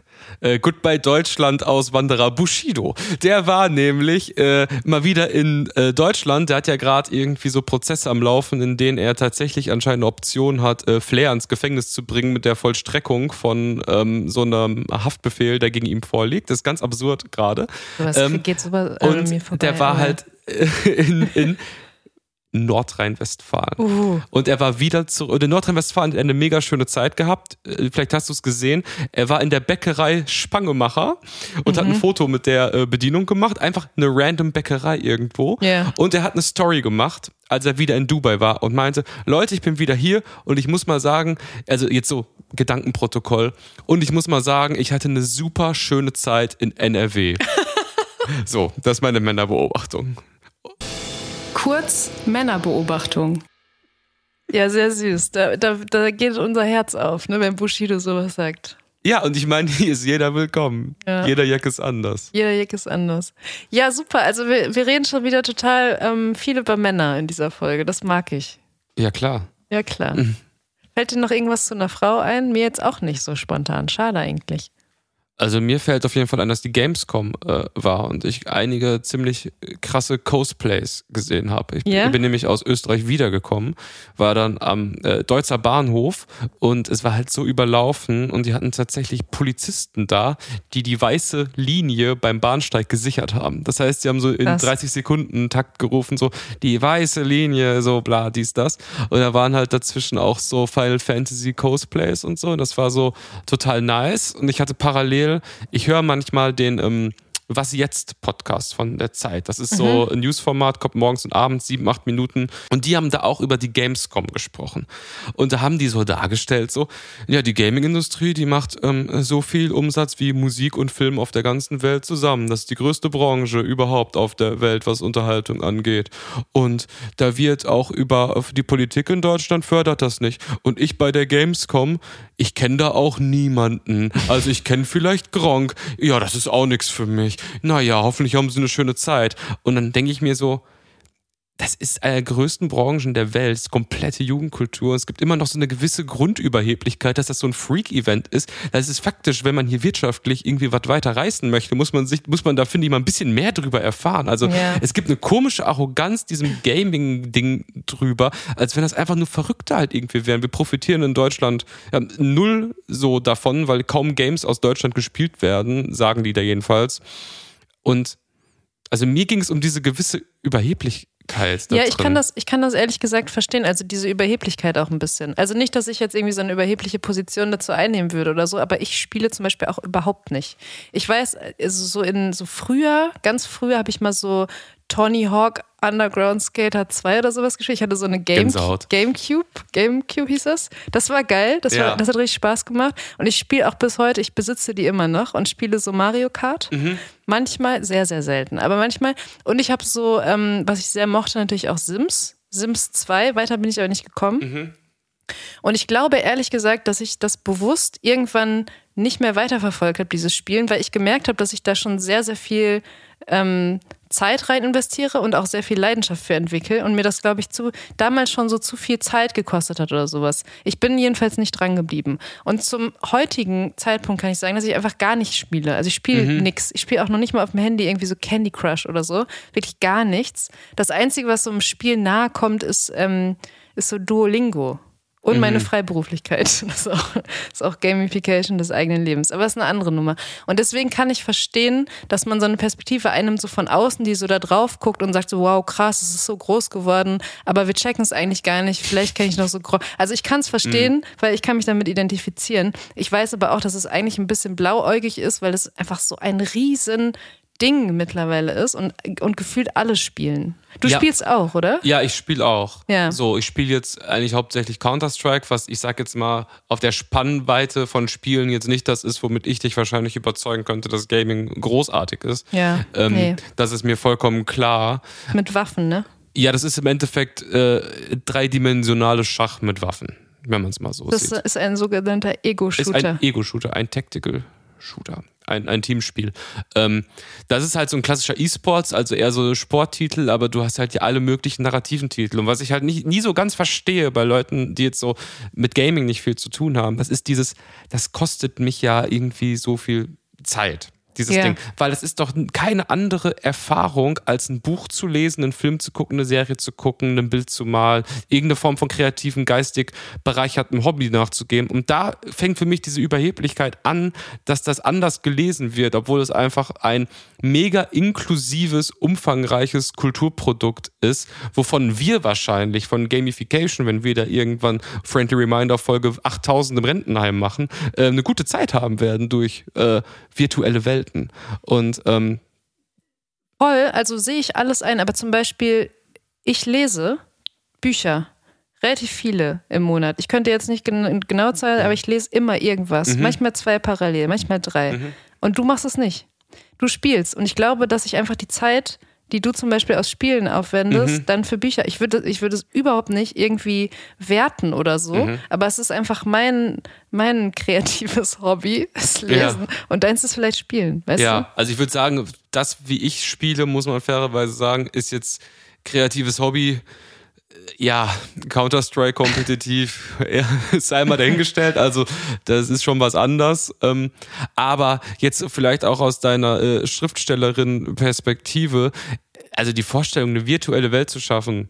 Speaker 1: äh, Goodbye Deutschland Auswanderer Bushido. Der war nämlich äh, mal wieder in äh, Deutschland. Der hat ja gerade irgendwie so Prozesse am Laufen, in denen er tatsächlich anscheinend eine Option hat, äh, Flair ins Gefängnis zu bringen mit der Vollstreckung von ähm, so einem Haftbefehl, der gegen ihn vorliegt. Das ist ganz absurd gerade.
Speaker 3: Sowas
Speaker 1: Ähm,
Speaker 3: geht so äh,
Speaker 1: Und
Speaker 3: mir vorbei.
Speaker 1: der war halt äh, in, in Nordrhein-Westfalen.
Speaker 3: Uh.
Speaker 1: Und er war wieder zurück. Und in Nordrhein-Westfalen hat er eine mega schöne Zeit gehabt. Äh, Vielleicht hast du es gesehen. Er war in der Bäckerei Spangemacher und hat ein
Speaker 3: Mhm.
Speaker 1: Foto mit der äh, Bedienung gemacht. Einfach eine random Bäckerei irgendwo.
Speaker 3: Ja.
Speaker 1: Und er hat eine Story gemacht, als er wieder in Dubai war und meinte, Leute, ich bin wieder hier und ich muss mal sagen, also jetzt so Gedankenprotokoll. Und ich muss mal sagen, ich hatte eine super schöne Zeit in NRW. so, das ist meine Männerbeobachtung.
Speaker 5: Kurz Männerbeobachtung.
Speaker 3: Ja, sehr süß. Da, da, da geht unser Herz auf, ne, wenn Bushido sowas sagt.
Speaker 1: Ja, und ich meine, hier ist jeder willkommen.
Speaker 3: Ja.
Speaker 1: Jeder Jack ist anders.
Speaker 3: Jeder Jack ist anders. Ja, super. Also wir, wir reden schon wieder total ähm, viel über Männer in dieser Folge. Das mag ich.
Speaker 1: Ja, klar.
Speaker 3: Ja, klar.
Speaker 1: Mhm.
Speaker 3: Fällt dir noch irgendwas zu einer Frau ein? Mir jetzt auch nicht so spontan. Schade eigentlich.
Speaker 1: Also mir fällt auf jeden Fall ein, dass die Gamescom äh, war und ich einige ziemlich krasse Cosplays gesehen habe. Ich
Speaker 3: Ja?
Speaker 1: bin nämlich aus Österreich wiedergekommen, war dann am äh, Deutzer Bahnhof und es war halt so überlaufen und die hatten tatsächlich Polizisten da, die die weiße Linie beim Bahnsteig gesichert haben. Das heißt, sie haben so in
Speaker 3: Krass.
Speaker 1: 30 Sekunden Takt gerufen, so die weiße Linie, so bla, dies, das. Und da waren halt dazwischen auch so Final Fantasy Cosplays und so. Und das war so total nice. Und ich hatte parallel, ich höre manchmal den ähm, Was jetzt Podcast von der Zeit. Das ist so ein Newsformat, kommt morgens und abends, sieben, acht Minuten. Und die haben da auch über die Gamescom gesprochen. Und da haben die so dargestellt, so, ja, die Gaming-Industrie, die macht ähm, so viel Umsatz wie Musik und Film auf der ganzen Welt zusammen. Das ist die größte Branche überhaupt auf der Welt, was Unterhaltung angeht. Und da wird auch über die Politik in Deutschland fördert das nicht. Und ich bei der Gamescom, ich kenne da auch niemanden. Also ich kenne vielleicht Gronk. Ja, das ist auch nichts für mich. Naja, hoffentlich haben sie eine schöne Zeit. Und dann denke ich mir so, das ist eine der größten Branchen der Welt, das ist komplette Jugendkultur. Es gibt immer noch so eine gewisse Grundüberheblichkeit, dass das so ein Freak-Event ist. Das ist faktisch, wenn man hier wirtschaftlich irgendwie was weiter reißen möchte, muss man sich, muss man da, finde ich, mal ein bisschen mehr drüber erfahren. Also
Speaker 3: Ja.
Speaker 1: es gibt eine komische Arroganz diesem Gaming-Ding drüber, als wenn das einfach nur Verrückte halt irgendwie wären. Wir profitieren in Deutschland ja, null so davon, weil kaum Games aus Deutschland gespielt werden, sagen die da jedenfalls. Und also mir ging es um diese gewisse Überheblichkeit. Da
Speaker 3: Ja, ich
Speaker 1: drin.
Speaker 3: kann das, ich kann das ehrlich gesagt verstehen. Also diese Überheblichkeit auch ein bisschen. Also nicht, dass ich jetzt irgendwie so eine überhebliche Position dazu einnehmen würde oder so, aber ich spiele zum Beispiel auch überhaupt nicht. Ich weiß, also so in so früher, ganz früher habe ich mal so Tony Hawk Underground Skater 2 oder sowas gespielt. Ich hatte so eine Game. Gamecube, Gamecube hieß das. Das war geil, das,
Speaker 1: Ja.
Speaker 3: war, das hat richtig Spaß gemacht. Und ich spiele auch bis heute, ich besitze die immer noch und spiele so Mario Kart.
Speaker 1: Mhm.
Speaker 3: Manchmal, sehr, sehr selten, aber manchmal. Und ich habe so, ähm, was ich sehr mochte, natürlich auch Sims. Sims 2, weiter bin ich aber nicht gekommen.
Speaker 1: Mhm.
Speaker 3: Und ich glaube ehrlich gesagt, dass ich das bewusst irgendwann nicht mehr weiterverfolgt habe, dieses Spielen, weil ich gemerkt habe, dass ich da schon sehr, sehr viel ähm, Zeit rein investiere und auch sehr viel Leidenschaft für entwickle und mir das, glaube ich, zu damals schon so zu viel Zeit gekostet hat oder sowas. Ich bin jedenfalls nicht dran geblieben. Und zum heutigen Zeitpunkt kann ich sagen, dass ich einfach gar nicht spiele. Also ich spiele nix. Ich spiele auch noch nicht mal auf dem Handy irgendwie so Candy Crush oder so. Wirklich gar nichts. Das Einzige, was so im Spiel nahe kommt, ist, ähm, ist so Duolingo. Und
Speaker 1: Mhm.
Speaker 3: meine Freiberuflichkeit. Das ist auch, das ist auch Gamification des eigenen Lebens. Aber es ist eine andere Nummer. Und deswegen kann ich verstehen, dass man so eine Perspektive einnimmt, so von außen, die so da drauf guckt und sagt so, wow, krass, es ist so groß geworden, aber wir checken es eigentlich gar nicht. Vielleicht kann ich noch so groß. Also ich kann es verstehen,
Speaker 1: Mhm.
Speaker 3: weil ich kann mich damit identifizieren. Ich weiß aber auch, dass es eigentlich ein bisschen blauäugig ist, weil es einfach so ein riesen Ding mittlerweile ist und, und gefühlt alle spielen. Du
Speaker 1: Ja.
Speaker 3: spielst auch, oder?
Speaker 1: Ja, ich spiele auch.
Speaker 3: Ja.
Speaker 1: So, ich spiele jetzt eigentlich hauptsächlich Counter-Strike, was ich sag jetzt mal auf der Spannweite von Spielen jetzt nicht das ist, womit ich dich wahrscheinlich überzeugen könnte, dass Gaming großartig ist.
Speaker 3: Ja,
Speaker 1: Ähm,
Speaker 3: nee.
Speaker 1: Das ist mir vollkommen klar.
Speaker 3: Mit Waffen, ne?
Speaker 1: Ja, das ist im Endeffekt äh, dreidimensionales Schach mit Waffen, wenn man es mal so
Speaker 3: Das
Speaker 1: sieht.
Speaker 3: ist ein sogenannter
Speaker 1: ist
Speaker 3: Ego-Shooter.
Speaker 1: ein Ego-Shooter, ein Tactical-Shooter, ein, ein Teamspiel. Ähm, das ist halt so ein klassischer E-Sports, also eher so Sporttitel, aber du hast halt ja alle möglichen narrativen Titel. Und was ich halt nicht, nie so ganz verstehe bei Leuten, die jetzt so mit Gaming nicht viel zu tun haben, das ist dieses, das kostet mich ja irgendwie so viel Zeit. Dieses
Speaker 3: Ja.
Speaker 1: Ding. Weil es ist doch keine andere Erfahrung, als ein Buch zu lesen, einen Film zu gucken, eine Serie zu gucken, ein Bild zu malen, irgendeine Form von kreativen, geistig bereichertem Hobby nachzugehen. Und da fängt für mich diese Überheblichkeit an, dass das anders gelesen wird, obwohl es einfach ein mega inklusives, umfangreiches Kulturprodukt ist, wovon wir wahrscheinlich von Gamification, wenn wir da irgendwann Friendly Reminder Folge 8000 im Rentenheim machen, äh, eine gute Zeit haben werden durch äh, virtuelle Welten. Und ähm,
Speaker 3: Voll, also sehe ich alles ein, aber zum Beispiel, ich lese Bücher. Relativ viele im Monat. Ich könnte jetzt nicht gen genau zahlen, aber ich lese immer irgendwas. Manchmal zwei parallel, manchmal drei. Und du machst es nicht. Du spielst. Und ich glaube, dass ich einfach die Zeit, die du zum Beispiel aus Spielen aufwendest, dann für Bücher. Ich würde, ich würde es überhaupt nicht irgendwie werten oder so, aber es ist einfach mein, mein kreatives Hobby, das Lesen. Und deins ist vielleicht Spielen, weißt
Speaker 1: ja, also ich würde sagen, das, wie ich spiele, muss man fairerweise sagen, ist jetzt kreatives Hobby ja, Counter-Strike kompetitiv ist einmal dahingestellt, also das ist schon was anders. Ähm, aber jetzt vielleicht auch aus deiner äh, Schriftstellerin-Perspektive, also die Vorstellung, eine virtuelle Welt zu schaffen,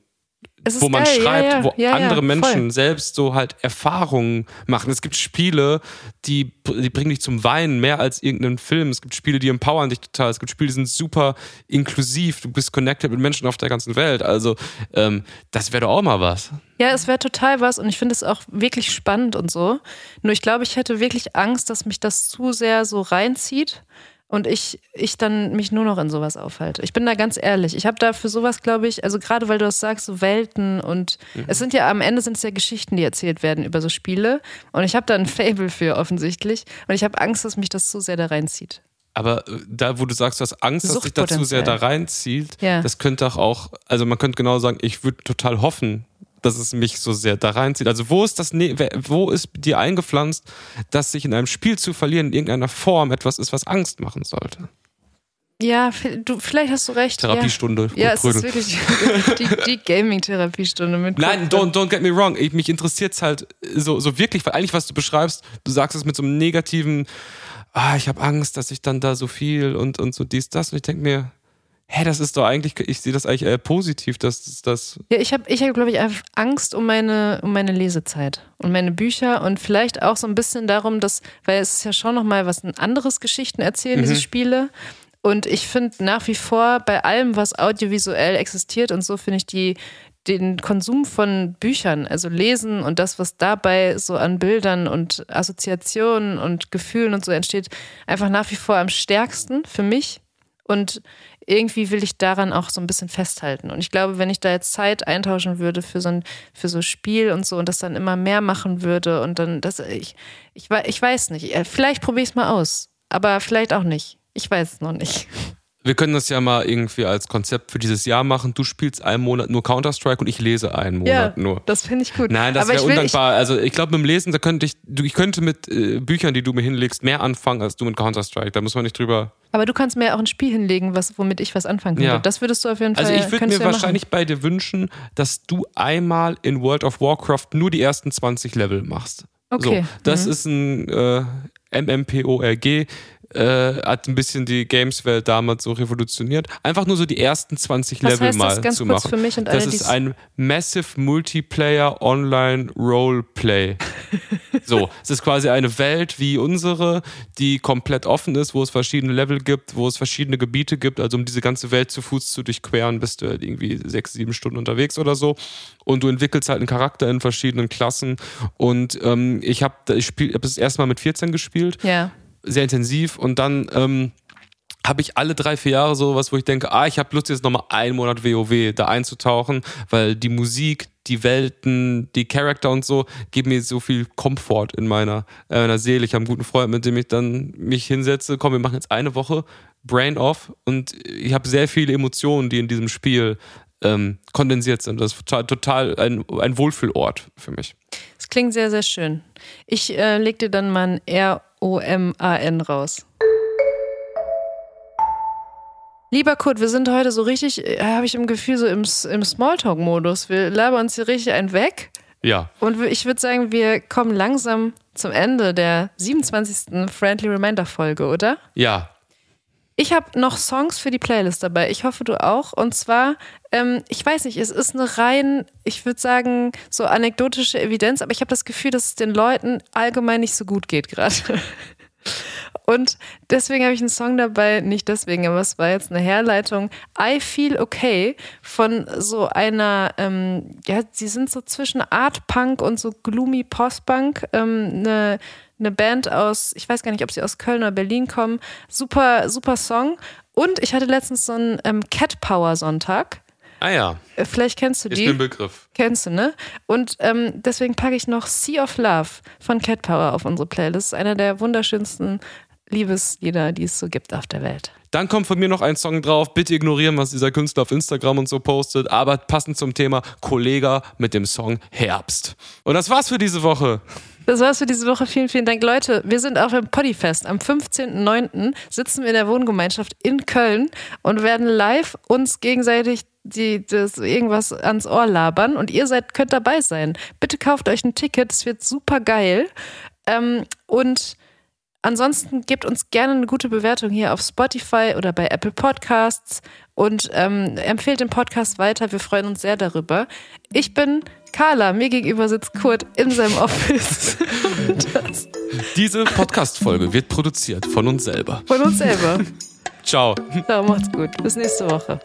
Speaker 1: wo man
Speaker 3: geil.
Speaker 1: schreibt,
Speaker 3: ja, ja.
Speaker 1: wo
Speaker 3: ja,
Speaker 1: andere Menschen
Speaker 3: voll.
Speaker 1: selbst so halt Erfahrungen machen. Es gibt Spiele, die, die bringen dich zum Weinen mehr als irgendeinen Film. Es gibt Spiele, die empowern dich total. Es gibt Spiele, die sind super inklusiv. Du bist connected mit Menschen auf der ganzen Welt. Also ähm, das wäre doch auch mal was.
Speaker 3: Ja, es wäre total was und ich finde es auch wirklich spannend und so. Nur ich glaube, ich hätte wirklich Angst, dass mich das zu sehr so reinzieht und ich, ich dann mich nur noch in sowas aufhalte. Ich bin da ganz ehrlich. Ich habe da für sowas, glaube ich, also gerade weil du das sagst, so Welten und es sind ja am Ende sind es ja Geschichten, die erzählt werden über so Spiele und ich habe da ein Fable für offensichtlich und ich habe Angst, dass mich das zu sehr da reinzieht.
Speaker 1: Aber äh, da, wo du sagst, du hast Angst, dass dich dazu sehr da reinzieht,
Speaker 3: Ja.
Speaker 1: das könnte auch, also man könnte genau sagen, ich würde total hoffen, dass es mich so sehr da reinzieht. Also wo ist das, ne wo ist dir eingepflanzt, dass sich in einem Spiel zu verlieren in irgendeiner Form etwas ist, was Angst machen sollte?
Speaker 3: Ja, du, vielleicht hast du recht.
Speaker 1: Therapiestunde.
Speaker 3: Ja, ja es ist wirklich die, die Gaming-Therapiestunde mit
Speaker 1: Nein, don't, don't get me wrong. Ich, mich interessiert es halt so, so wirklich, weil eigentlich, was du beschreibst, du sagst es mit so einem negativen, ah, ich habe Angst, dass ich dann da so viel und, und so dies, das. Und ich denke mir, hä, das ist doch eigentlich, ich sehe das eigentlich eher positiv, dass das, das
Speaker 3: Ja, ich habe, ich hab, glaube ich, einfach Angst um meine, um meine Lesezeit und meine Bücher und vielleicht auch so ein bisschen darum, dass, weil es ist ja schon nochmal was ein anderes Geschichten erzählen, diese Spiele. Und ich finde nach wie vor bei allem, was audiovisuell existiert und so, finde ich die, den Konsum von Büchern, also Lesen und das, was dabei so an Bildern und Assoziationen und Gefühlen und so entsteht, einfach nach wie vor am stärksten für mich. Und irgendwie will ich daran auch so ein bisschen festhalten. Und ich glaube, wenn ich da jetzt Zeit eintauschen würde für so ein für so Spiel und so und das dann immer mehr machen würde und dann das ich ich, ich weiß nicht. Äh, Vielleicht probiere ich es mal aus, aber vielleicht auch nicht. Ich weiß es noch nicht.
Speaker 1: Wir können das ja mal irgendwie als Konzept für dieses Jahr machen. Du spielst einen Monat nur Counter-Strike und ich lese einen Monat nur.
Speaker 3: das finde ich gut.
Speaker 1: Nein, das wäre undankbar. also ich glaube, mit dem Lesen, da könnte ich, ich könnte mit äh, Büchern, die du mir hinlegst, mehr anfangen als du mit Counter-Strike. Da muss man nicht drüber.
Speaker 3: Aber du kannst mir auch ein Spiel hinlegen, was, womit ich was anfangen könnte.
Speaker 1: Ja.
Speaker 3: Das würdest du auf jeden Fall
Speaker 1: Also ich würde mir
Speaker 3: ja
Speaker 1: wahrscheinlich bei dir wünschen, dass du einmal in World of Warcraft nur die ersten 20 Level machst.
Speaker 3: Okay.
Speaker 1: So, das ist ein äh, MMPORG. Äh, hat ein bisschen die Games-Welt damals so revolutioniert. Einfach nur so die ersten 20
Speaker 3: Was
Speaker 1: Level
Speaker 3: heißt das
Speaker 1: mal
Speaker 3: ganz
Speaker 1: zu
Speaker 3: kurz
Speaker 1: machen.
Speaker 3: für mich und
Speaker 1: das
Speaker 3: alle,
Speaker 1: ist ein Massive Multiplayer Online Roleplay. so, es ist quasi eine Welt wie unsere, die komplett offen ist, wo es verschiedene Level gibt, wo es verschiedene Gebiete gibt. Also um diese ganze Welt zu Fuß zu durchqueren, bist du halt irgendwie sechs, sieben Stunden unterwegs oder so. Und du entwickelst halt einen Charakter in verschiedenen Klassen. Und ähm, ich habe ich spiel, hab das erste Mal mit 14 gespielt.
Speaker 3: Ja.
Speaker 1: Sehr intensiv und dann ähm, habe ich alle drei, vier Jahre sowas, wo ich denke, ah, ich habe Lust jetzt nochmal einen Monat WoW da einzutauchen, weil die Musik, die Welten, die Charakter und so geben mir so viel Komfort in meiner, äh, meiner Seele. Ich habe einen guten Freund, mit dem ich dann mich hinsetze, komm, wir machen jetzt eine Woche Brain off und ich habe sehr viele Emotionen, die in diesem Spiel ähm, kondensiert sind. Das ist total, total ein, ein Wohlfühlort für mich.
Speaker 3: Das klingt sehr, sehr schön. Ich äh, leg dann mal ein R-O-M-A-N raus. Lieber Kurt, wir sind heute so richtig, äh, habe ich im Gefühl, so im, im Smalltalk-Modus. Wir labern uns hier richtig einen weg.
Speaker 1: Ja,
Speaker 3: Und ich würde sagen, wir kommen langsam zum Ende der 27. Friendly Reminder-Folge, oder?
Speaker 1: ja,
Speaker 3: Ich habe noch Songs für die Playlist dabei. Ich hoffe, du auch. Und zwar, ähm, ich weiß nicht, es ist eine rein, ich würde sagen, so anekdotische Evidenz, aber ich habe das Gefühl, dass es den Leuten allgemein nicht so gut geht gerade. Und deswegen habe ich einen Song dabei, nicht deswegen, aber es war jetzt eine Herleitung. I Feel Okay von so einer, ähm, ja, sie sind so zwischen Art Punk und so gloomy Post-Punk. Ähm, eine, eine Band aus, ich weiß gar nicht, ob sie aus Köln oder Berlin kommen. Super, super Song. Und ich hatte letztens so einen ähm, Cat Power Sonntag.
Speaker 1: ah ja,
Speaker 3: Äh, Vielleicht kennst du
Speaker 1: ist
Speaker 3: die.
Speaker 1: mir ein Begriff.
Speaker 3: Kennst du, ne? Und ähm, deswegen packe ich noch Sea of Love von Cat Power auf unsere Playlist. Einer der wunderschönsten Liebeslieder, die es so gibt auf der Welt.
Speaker 1: Dann kommt von mir noch ein Song drauf. Bitte ignorieren, was dieser Künstler auf Instagram und so postet. Aber passend zum Thema Kollega mit dem Song Herbst. Und das war's für diese Woche.
Speaker 3: Das war's für diese Woche. Vielen, vielen Dank. Leute, wir sind auf dem Poddyfest. Am 15.09. sitzen wir in der Wohngemeinschaft in Köln und werden live uns gegenseitig die das irgendwas ans Ohr labern und ihr seid, könnt dabei sein. Bitte kauft euch ein Ticket, es wird super geil. Ähm, und ansonsten gebt uns gerne eine gute Bewertung hier auf Spotify oder bei Apple Podcasts und ähm, empfehlt den Podcast weiter. Wir freuen uns sehr darüber. Ich bin Carla, mir gegenüber sitzt Kurt in seinem Office.
Speaker 1: Diese Podcast-Folge wird produziert von uns selber.
Speaker 3: Von uns selber.
Speaker 1: Ciao.
Speaker 3: So, macht's gut. Bis nächste Woche.